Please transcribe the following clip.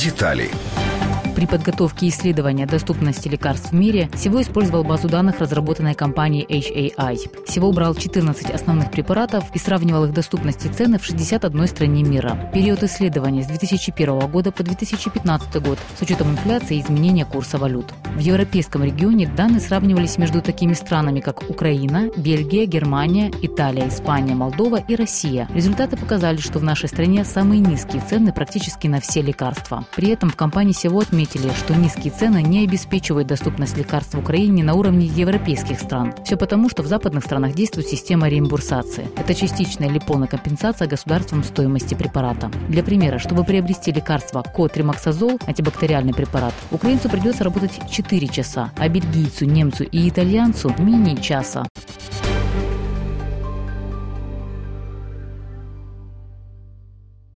Детали. При подготовке исследования доступности лекарств в мире всего использовал базу данных, разработанной компанией HAI. Всего убрал 14 основных препаратов и сравнивал их доступность и цены в 61 стране мира. Период исследования с 2001 года по 2015 год с учетом инфляции и изменения курса валют. В европейском регионе данные сравнивались между такими странами, как Украина, Бельгия, Германия, Италия, Испания, Молдова и Россия. Результаты показали, что в нашей стране самые низкие цены практически на все лекарства. При этом в компании всего отметили, что низкие цены не обеспечивают доступность лекарств в Украине на уровне европейских стран. Все потому, что в западных странах действует система реимбурсации. Это частичная или полная компенсация государством стоимости препарата. Для примера, чтобы приобрести лекарство котримаксазол, антибактериальный препарат, украинцу придется работать 4 часа, а бельгийцу, немцу и итальянцу менее часа.